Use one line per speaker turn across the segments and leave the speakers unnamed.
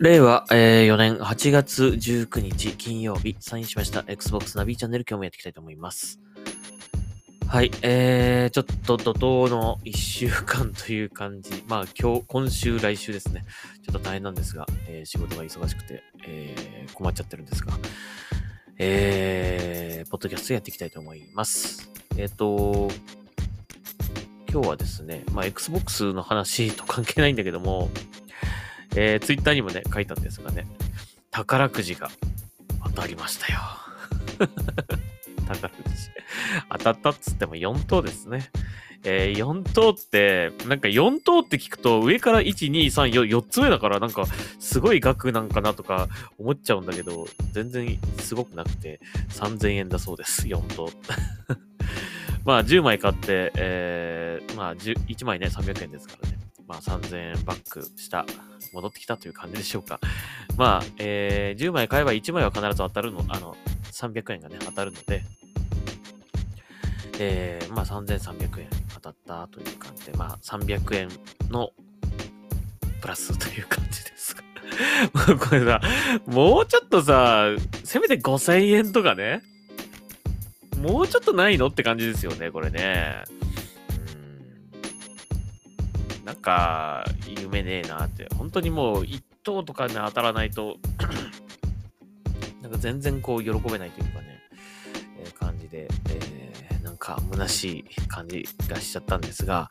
令和、えー、4年8月19日金曜日、サインしました Xbox ナビチャンネル今日もやっていきたいと思います。はい、えー、ちょっと怒涛の1週間という感じ。まあ今日、今週、来週ですね。ちょっと大変なんですが、えー、仕事が忙しくて、えー、困っちゃってるんですが、えー、ポッドキャストやっていきたいと思います。えっ、ー、と、今日はですね、まあ Xbox の話と関係ないんだけども、えー、ツイッターにもね、書いたんですがね、宝くじが当たりましたよ。宝くじ。当たったっつっても4等ですね。えー、4等って、なんか4等って聞くと上から1、2、3、4、4つ目だからなんかすごい額なんかなとか思っちゃうんだけど、全然すごくなくて3000円だそうです、4等。まあ10枚買って、えー、まあ1枚ね300円ですからね。まあ、3000円バックした、戻ってきたという感じでしょうか。まあ、えー、10枚買えば1枚は必ず当たるの、あの、300円がね、当たるので、えー、まあ3300円当たったという感じで、まあ300円のプラスという感じですが。これさ、もうちょっとさ、せめて5000円とかね、もうちょっとないのって感じですよね、これね。なんか、夢ねえなって。本当にもう、一等とかね、当たらないとなんか全然こう、喜べないというかね、えー、感じで、えー、なんか、虚しい感じがしちゃったんですが、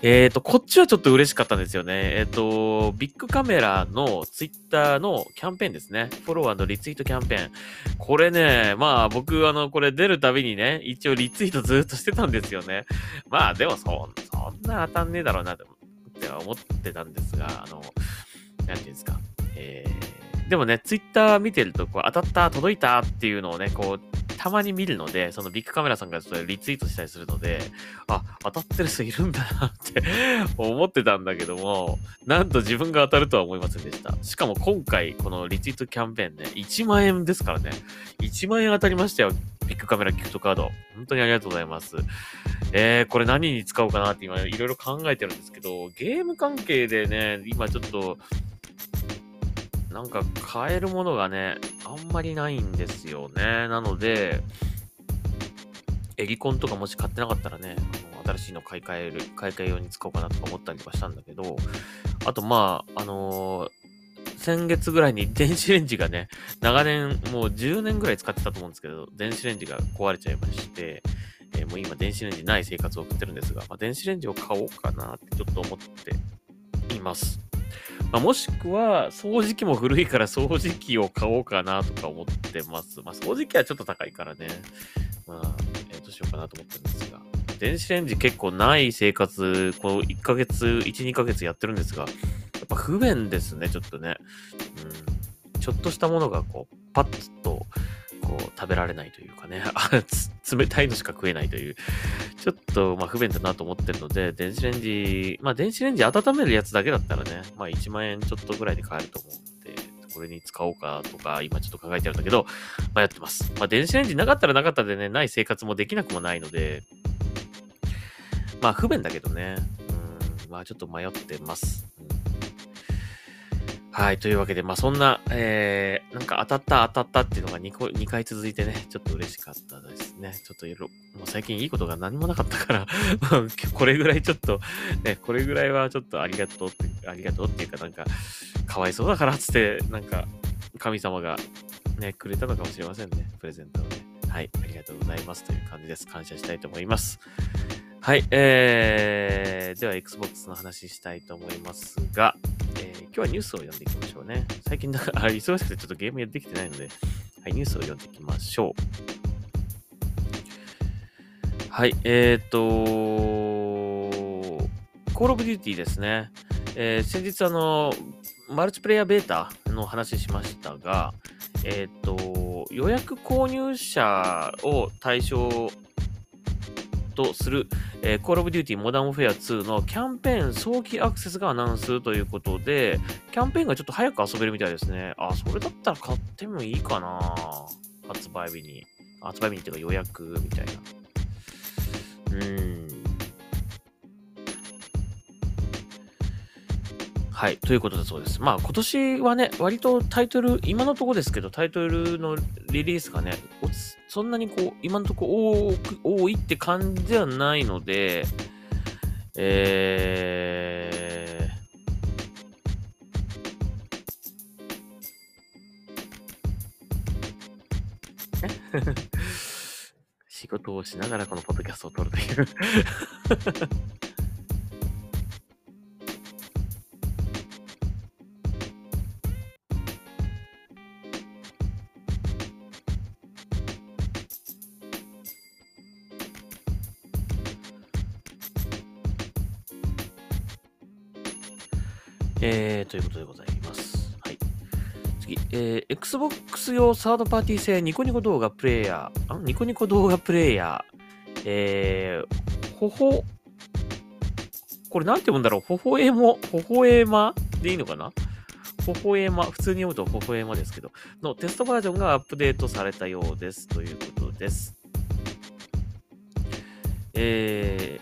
えっ、ー、と、こっちはちょっと嬉しかったんですよね。えっ、と、ビッグカメラのツイッターのキャンペーンですね。フォロワーのリツイートキャンペーン。これね、まあ僕、あの、これ出るたびにね、一応リツイートずっとしてたんですよね。まあでもそ、そんな当たんねえだろうな。っては思ってたんですが、あの、なんていうんですか、えー、でもね、ツイッター見てると、こう、当たった、届いたっていうのをね、こう、たまに見るので、そのビッグカメラさんがそれリツイートしたりするので、あ、当たってる人いるんだなって 思ってたんだけども、なんと自分が当たるとは思いませんでした。しかも今回、このリツイートキャンペーンね、1万円ですからね。1万円当たりましたよ。ビッグカメラギフトカード。本当にありがとうございます。えー、これ何に使おうかなって今いろいろ考えてるんですけど、ゲーム関係でね、今ちょっと、なんか買えるものがね、あんまりないんですよね。なので、エリコンとかもし買ってなかったらね、あの新しいの買い替える、買い替え用に使おうかなとか思ったりとかしたんだけど、あとまあ、あのー、先月ぐらいに 電子レンジがね、長年、もう10年ぐらい使ってたと思うんですけど、電子レンジが壊れちゃいまして、えー、もう今電子レンジない生活を送ってるんですが、まあ、電子レンジを買おうかなってちょっと思っています。まあ、もしくは、掃除機も古いから掃除機を買おうかなとか思ってます。まあ、掃除機はちょっと高いからね。まあ、えー、どうしようかなと思ってるんですが。電子レンジ結構ない生活、この1ヶ月、1、2ヶ月やってるんですが、やっぱ不便ですね、ちょっとね。うん。ちょっとしたものがこう、パッと、こう、食べられないというかね、冷たいのしか食えないという、ちょっと、ま、不便だなと思ってるので、電子レンジ、まあ、電子レンジ温めるやつだけだったらね、まあ、1万円ちょっとぐらいで買えると思うんで、これに使おうかとか、今ちょっと考えてるんだけど、まあ、やってます。まあ、電子レンジなかったらなかったでね、ない生活もできなくもないので、まあ、不便だけどね、うん、まあ、ちょっと迷ってます。はい。というわけで、まあ、そんな、えー、なんか当たった当たったっていうのが 2, 個2回続いてね、ちょっと嬉しかったですね。ちょっといろ、もう最近いいことが何もなかったから これぐらいちょっと、ね、これぐらいはちょっとありがとうって、ありがとうっていうかなんか、かわいそうだからっつって、なんか、神様がね、くれたのかもしれませんね。プレゼントをね。はい。ありがとうございますという感じです。感謝したいと思います。はい。えー、では Xbox の話したいと思いますが、今日はニュースを読んでいきましょうね。最近だから、忙しくてちょっとゲームやってきてないので、はい、ニュースを読んでいきましょう。はい、えっ、ー、とコールオブデューティーですね。えー、先日あの、マルチプレイヤーベータの話しましたが、えっ、ー、と、予約購入者を対象とする、えー、Call of Duty Modern Warfare 2のキャンペーン早期アクセスがアナウンスということで、キャンペーンがちょっと早く遊べるみたいですね。あ、それだったら買ってもいいかな発売日に。発売日にっていうか予約みたいな。うーん。はい。ということだそうです。まあ今年はね、割とタイトル、今のところですけど、タイトルのリリースがね、そんなにこう、今のところ多く、多いって感じではないので、えー、仕事をしながらこのポッドキャストを撮るという。えー、ということでございます。はい。次、えー、Xbox 用サードパーティー製ニコニコ動画プレイヤー、あニコニコ動画プレイヤー、えー、ほほ、これなんて読むんだろう？ほほえも、ほほえまでいいのかな？ほほえま、普通に読むとほほえまですけど、のテストバージョンがアップデートされたようです。ということです。え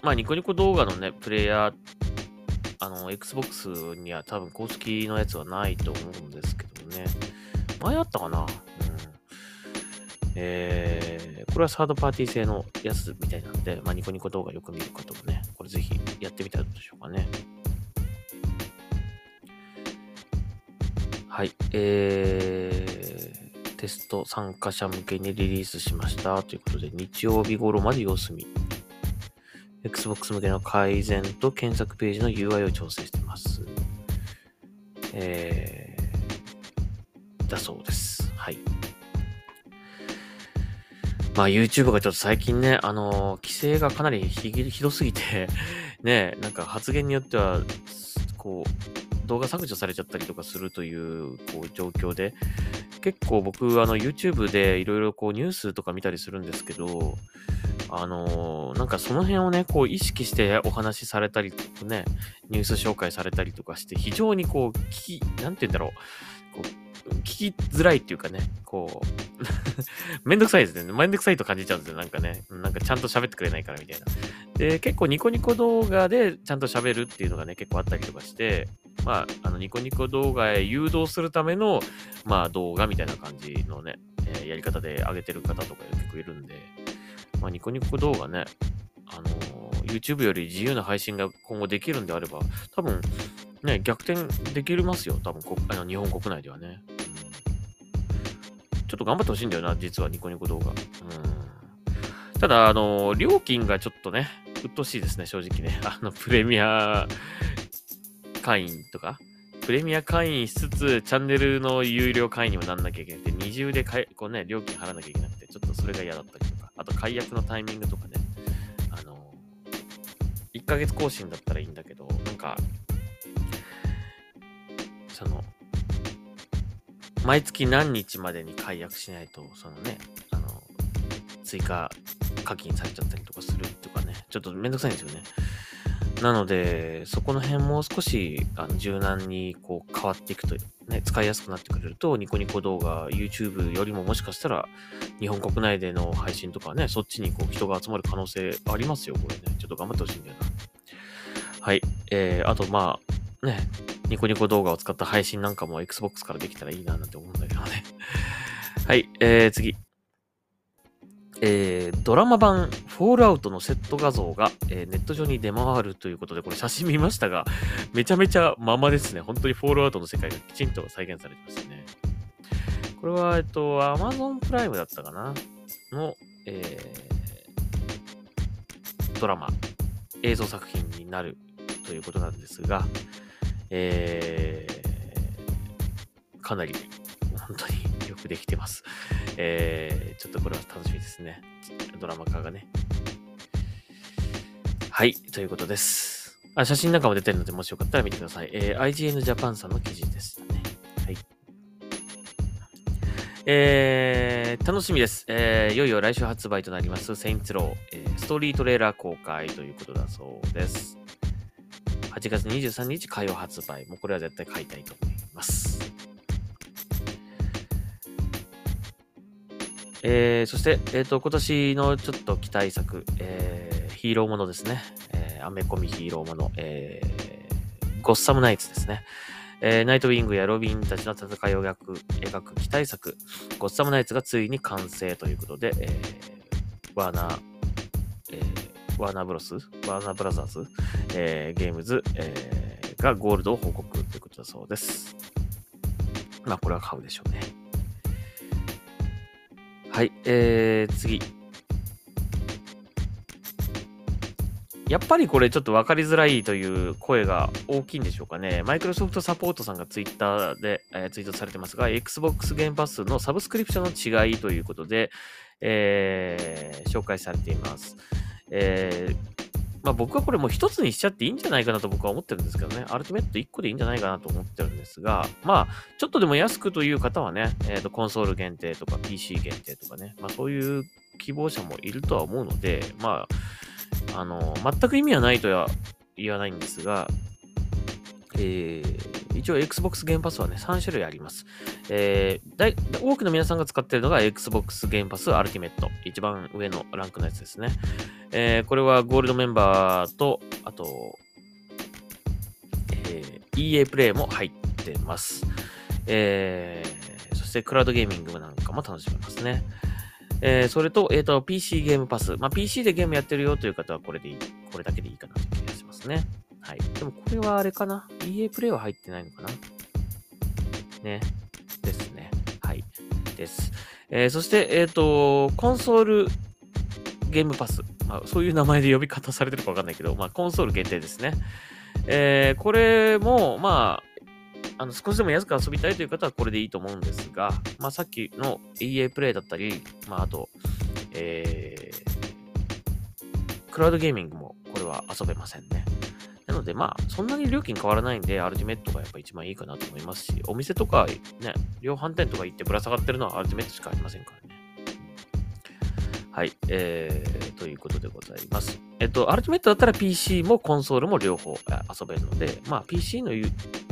ー、まあ、ニコニコ動画のね、プレイヤーあの、Xbox には多分公式のやつはないと思うんですけどね。前あったかな？うん。えー、これはサードパーティー製のやつみたいなんで、まあ、ニコニコ動画よく見る方もね、これぜひやってみたらどうでしょうかね。はい。えー、テスト参加者向けにリリースしましたということで、日曜日頃まで様子見 Xbox 向けの改善と検索ページの UI を調整しています。えー、だそうです。はい。まあ YouTube がちょっと最近ね、あのー、規制がかなりひどすぎて ね、なんか発言によっては、こう、動画削除されちゃったりとかするという、こう、状況で、結構僕、あの、YouTube でいろいろこう、ニュースとか見たりするんですけど、あのー、なんかその辺をね、こう意識してお話しされたりとかね、ニュース紹介されたりとかして、非常にこう、聞き、なんて言うんだろう、こう聞きづらいっていうかね、こう めんどくさいですね。めんどくさいと感じちゃうんですよ。なんかね、なんかちゃんと喋ってくれないからみたいな。で、結構ニコニコ動画でちゃんと喋るっていうのがね、結構あったりとかして、まあ、あの、ニコニコ動画へ誘導するための、まあ、動画みたいな感じのね、えー、やり方で上げてる方とか結構いるんで、まあ、ニコニコ動画ね、あのー、YouTube より自由な配信が今後できるんであれば、多分、ね、逆転できますよ。多分こあの、日本国内ではね、ちょっと頑張ってほしいんだよな、実はニコニコ動画。うん、ただ、あのー、料金がちょっとね、うっとしいですね、正直ね。あの、プレミア会員とか、プレミア会員しつつ、チャンネルの有料会員にもなんなきゃいけなくて、二重でかいこうね、料金払わなきゃいけなくて、ちょっとそれが嫌だったりとか。あと解約のタイミングとかね、あの、1ヶ月更新だったらいいんだけど、なんか、その、毎月何日までに解約しないと、そのね、あの、追加課金されちゃったりとかするとかね、ちょっとめんどくさいんですよね。なので、そこの辺もう少しあの柔軟にこう変わっていくと、ね、使いやすくなってくれると、ニコニコ動画、YouTube よりももしかしたら、日本国内での配信とかね、そっちにこう人が集まる可能性ありますよ、これね。ちょっと頑張ってほしいんだよな。はい。えー、あとまあ、ね、ニコニコ動画を使った配信なんかも Xbox からできたらいいななんて思うんだけどね。はい。えー、次。えー、ドラマ版フォールアウトのセット画像が、えー、ネット上に出回るということで、これ写真見ましたが、めちゃめちゃままですね。本当にフォールアウトの世界がきちんと再現されてますね。これは、えっと、Amazon プライムだったかな？の、えー、ドラマ、映像作品になるということなんですが、えー、かなり本当によくできてます。えー、ちょっとこれは楽しみですね。ドラマ化がね。はい、ということです。あ写真なんかも出てるので、もしよかったら見てください。えー、IGN Japan さんの記事でしたね。はい。えー、楽しみです。えー、いよいよ来週発売となります、セインツロー、えー、ストーリートレーラー公開ということだそうです。8月23日火曜発売。もうこれは絶対買いたいと思います。えー、そして、えっ、ー、と、今年のちょっと期待作、えー、ヒーローものですね。えー、アメコミヒーローもの、えゴッサムナイツですね。えー、ナイトウィングやロビンたちの戦いを描く描く期待作、ゴッサムナイツがついに完成ということで、えー、ワーナー、えー、ワーナーブロス、ワーナーブラザーズ、えー、ゲームズ、えー、がゴールドを報告ということだそうです。まあ、これは買うでしょうね。はい、えー、次。やっぱりこれちょっと分かりづらいという声が大きいんでしょうかね。マイクロソフトサポートさんがツイッターで、えー、ツイートされてますが、Xbox ゲームパスのサブスクリプションの違いということで、えー、紹介されています。えー、まあ、僕はこれもう一つにしちゃっていいんじゃないかなと僕は思ってるんですけどね。アルティメット1個でいいんじゃないかなと思ってるんですが、まあ、ちょっとでも安くという方はね、え、ー、と、コンソール限定とか PC 限定とかね、まあそういう希望者もいるとは思うので、まあ、あの、全く意味はないとは言わないんですが、えー、一応 Xbox ゲームパスはね、3種類あります。えー、多くの皆さんが使っているのが Xbox ゲームパスアルティメット。一番上のランクのやつですね。えー、これはゴールドメンバーと、あと、えー、EA プレイも入ってます。えー、そしてクラウドゲーミングなんかも楽しめますね。えー、それと、えっ、ー、と、PC ゲームパス。まあ、PC でゲームやってるよという方はこれでいい、これだけでいいかなという気がしますね。はい。でもこれはあれかな ?EA プレイは入ってないのかな？ね。ですね。はい。です。えー、そして、えっ、と、コンソールゲームパス。まあ、そういう名前で呼び方されてるかわかんないけど、まあ、コンソール限定ですね。えー、これも、まあ、あの、少しでも安く遊びたいという方はこれでいいと思うんですが、まあ、さっきの EA プレイだったり、まあ、あと、えー、クラウドゲーミングもこれは遊べませんね。なので、まあ、そんなに料金変わらないんで、アルティメットがやっぱ一番いいかなと思いますし、お店とか、ね、量販店とか行ってぶら下がってるのはアルティメットしかありませんから。はい。えー、ということでございます。えっと、アルティメットだったら PC もコンソールも両方遊べるので、まあ PC の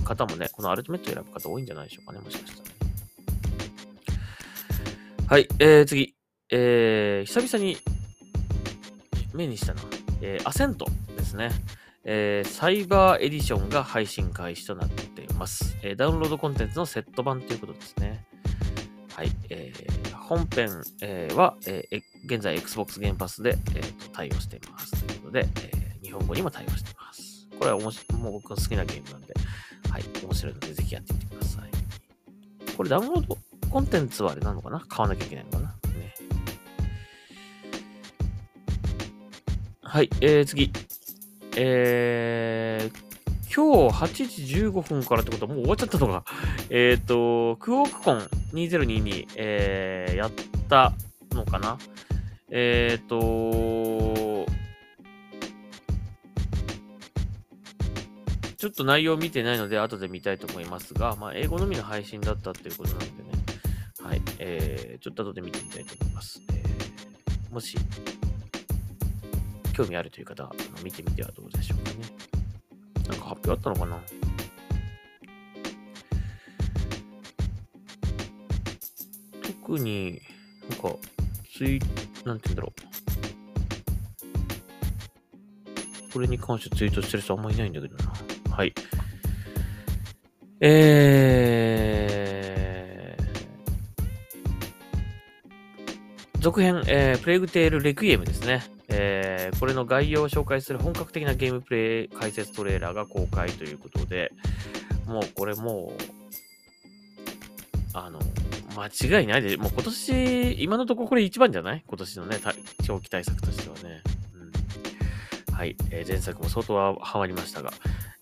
方もね、このアルティメット選ぶ方多いんじゃないでしょうかね、もしかしたら。はい、えー、次。えー、久々に目にしたの、えー、アセントですね。えー、サイバーエディションが配信開始となっています。えー、ダウンロードコンテンツのセット版ということですね。はい。えー、本編、えー、は、えー、現在 Xbox ゲームパスで、えーと、対応しています。ということで、えー、日本語にも対応しています。これはもう僕の好きなゲームなんで、はい、面白いのでぜひやってみてください。これダウンロードコンテンツはあれなのかな？買わなきゃいけないのかな？ね。はい、えー、次。えー、今日8時15分からってことはもう終わっちゃったのか。えっ、ー、と、クオークコン2022、えー、やったのかな？えっ、ー、と、ちょっと内容見てないので後で見たいと思いますが、まあ、英語のみの配信だったっていうことなんでね。はい。えー、ちょっと後で見てみたいと思います。えー、もし、興味あるという方見てみてはどうでしょうかね。なんか発表あったのかな？特に、なんか、ツイ、なんて言うんだろう。これに関してツイートしてる人あんまいないんだけどな。はい。えー、続編、えー、プレイグテールレクイエムですね。えー、これの概要を紹介する本格的なゲームプレイ解説トレーラーが公開ということで、もうこれもう、あの、間違いないで、もう今年、今のところこれ一番じゃない？今年のね、長期対策としてはね。うん、はい、えー、前作も相当はハマりましたが、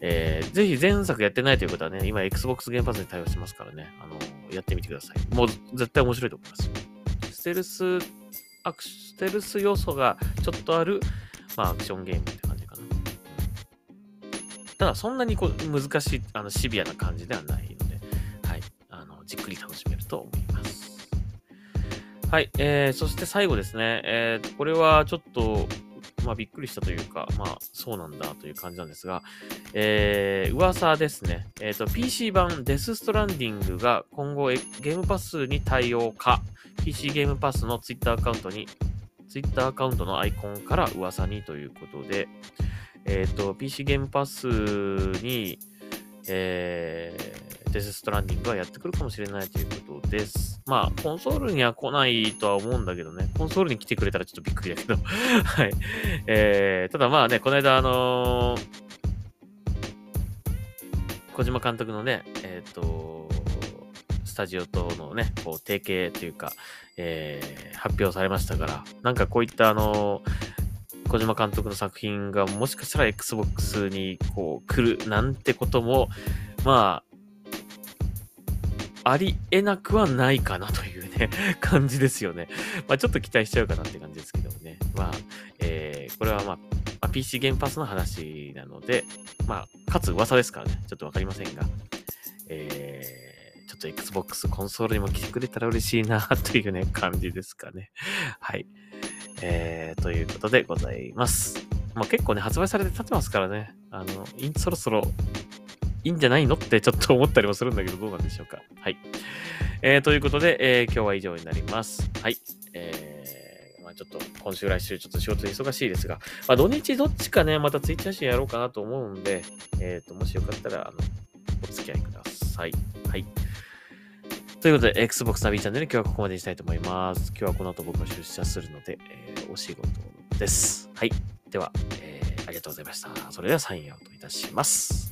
えー、ぜひ前作やってないという方はね、今 Xbox ゲームパスに対応してますからね、あのやってみてください。もう絶対面白いと思います。ステルスアクステルス要素がちょっとある、まあ、アクションゲームって感じかな。ただ、そんなにこう難しい、あのシビアな感じではないので、はい、あのじっくり楽しめる。はい、えー、そして最後ですね、えー、これはちょっと、まあ、びっくりしたというか、まあ、そうなんだという感じなんですが、えー、噂ですね。え、ー、と、PC 版デスストランディングが今後ゲームパスに対応か、PC ゲームパスの Twitter アカウントに、Twitter アカウントのアイコンから噂にということで、えっ、ー、と、PC ゲームパスに、えー、デスストランディングはやってくるかもしれないということです。まあ、コンソールには来ないとは思うんだけどね。コンソールに来てくれたらちょっとびっくりだけど。はい。えー、ただまあね、この間、あのー、小島監督のね、えっ、ー、と、スタジオとのね、こう、提携というか、えー、発表されましたから、なんかこういったあの小島監督の作品がもしかしたら Xbox にこう来るなんてことも、まあ、ありえなくはないかなというね、感じですよね。まあちょっと期待しちゃうかなって感じですけどもね。まあ、えー、これはまあ、PC 原発の話なので、まあ、かつ噂ですからね、ちょっとわかりませんが、えー、ちょっと Xbox コンソールにも来てくれたら嬉しいなというね、感じですかね。はい。えー、ということでございます。まあ、結構ね、発売されて経ってますからね、あの、そろそろいいんじゃないのってちょっと思ったりもするんだけど、どうなんでしょうか。はい。えー、ということで、えー、今日は以上になります。はい。えー、まあちょっと今週来週ちょっと仕事忙しいですが、まあ土日どっちかね、またツイッター写真やろうかなと思うんで、えっ、ー、と、もしよかったら、あの、お付き合いください。はい。ということで、Xbox ナビチャンネル今日はここまでにしたいと思います。今日はこの後僕は出社するので、えー、お仕事です。はい。では、えー、ありがとうございました。それではサインアウトいたします。